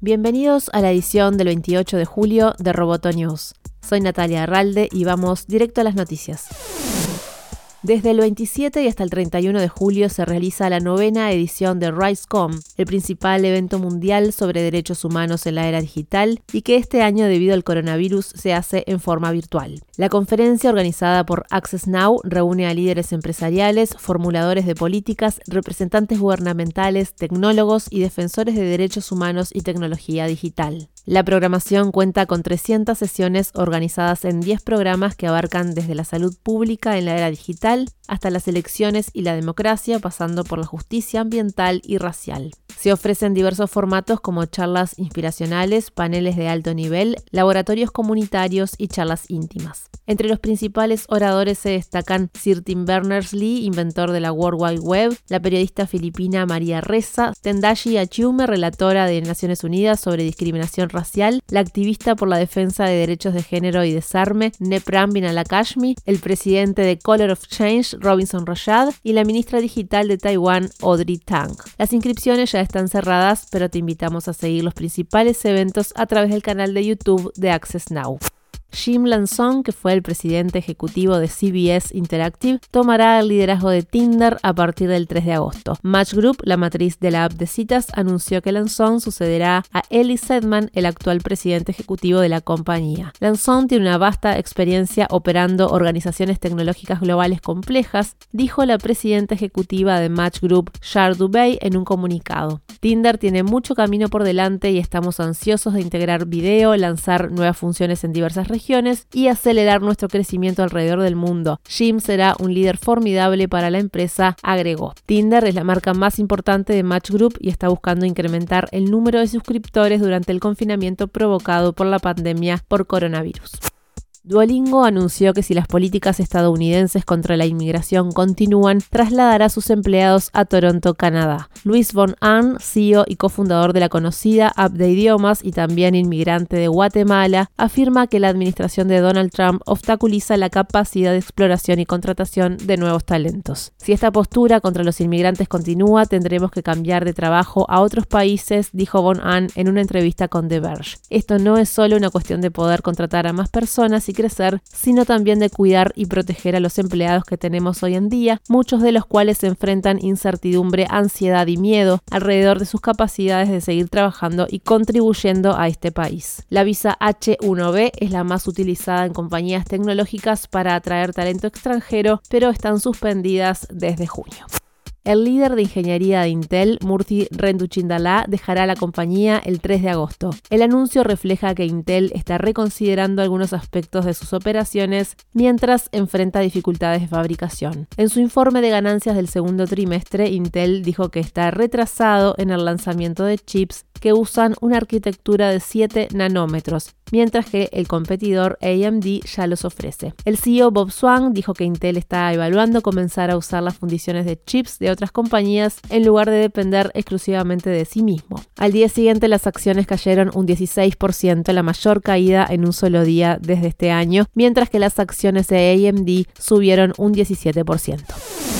Bienvenidos a la edición del 28 de julio de Roboto News. Soy Natalia Arralde y vamos directo a las noticias. Desde el 27 y hasta el 31 de julio se realiza la novena edición de RISECOM, el principal evento mundial sobre derechos humanos en la era digital y que este año debido al coronavirus se hace en forma virtual. La conferencia organizada por Access Now reúne a líderes empresariales, formuladores de políticas, representantes gubernamentales, tecnólogos y defensores de derechos humanos y tecnología digital. La programación cuenta con 300 sesiones organizadas en 10 programas que abarcan desde la salud pública en la era digital hasta las elecciones y la democracia, pasando por la justicia ambiental y racial. Se ofrecen diversos formatos como charlas inspiracionales, paneles de alto nivel, laboratorios comunitarios y charlas íntimas. Entre los principales oradores se destacan Sir Tim Berners-Lee, inventor de la World Wide Web, la periodista filipina María Reza, Tendashi Achiume, relatora de Naciones Unidas sobre discriminación racial, la activista por la defensa de derechos de género y desarme, Nepram Binalakashmi, el presidente de Color of Change, Robinson Rashad, y la ministra digital de Taiwán, Audrey Tang. Las inscripciones ya están cerradas, pero te invitamos a seguir los principales eventos a través del canal de YouTube de Access Now. Jim Lanzon, que fue el presidente ejecutivo de CBS Interactive, tomará el liderazgo de Tinder a partir del 3 de agosto. Match Group, la matriz de la app de citas, anunció que Lanzon sucederá a Eli Sedman, el actual presidente ejecutivo de la compañía. Lanzon tiene una vasta experiencia operando organizaciones tecnológicas globales complejas, dijo la presidenta ejecutiva de Match Group, Char Dubey, en un comunicado. Tinder tiene mucho camino por delante y estamos ansiosos de integrar video, lanzar nuevas funciones en diversas regiones y acelerar nuestro crecimiento alrededor del mundo. Jim será un líder formidable para la empresa, agregó. Tinder es la marca más importante de Match Group y está buscando incrementar el número de suscriptores durante el confinamiento provocado por la pandemia por coronavirus. Duolingo anunció que si las políticas estadounidenses contra la inmigración continúan, trasladará a sus empleados a Toronto, Canadá. Luis Von Ahn, CEO y cofundador de la conocida app de idiomas y también inmigrante de Guatemala, afirma que la administración de Donald Trump obstaculiza la capacidad de exploración y contratación de nuevos talentos. Si esta postura contra los inmigrantes continúa, tendremos que cambiar de trabajo a otros países, dijo Von Ahn en una entrevista con The Verge. Esto no es solo una cuestión de poder contratar a más personas, y crecer, sino también de cuidar y proteger a los empleados que tenemos hoy en día, muchos de los cuales se enfrentan incertidumbre, ansiedad y miedo alrededor de sus capacidades de seguir trabajando y contribuyendo a este país. La visa H1B es la más utilizada en compañías tecnológicas para atraer talento extranjero, pero están suspendidas desde junio. El líder de ingeniería de Intel, Murthy Renduchindala, dejará la compañía el 3 de agosto. El anuncio refleja que Intel está reconsiderando algunos aspectos de sus operaciones mientras enfrenta dificultades de fabricación. En su informe de ganancias del segundo trimestre, Intel dijo que está retrasado en el lanzamiento de chips que usan una arquitectura de 7 nanómetros, mientras que el competidor AMD ya los ofrece. El CEO Bob Swan dijo que Intel está evaluando comenzar a usar las fundiciones de chips de otras compañías en lugar de depender exclusivamente de sí mismo. Al día siguiente las acciones cayeron un 16%, la mayor caída en un solo día desde este año, mientras que las acciones de AMD subieron un 17%.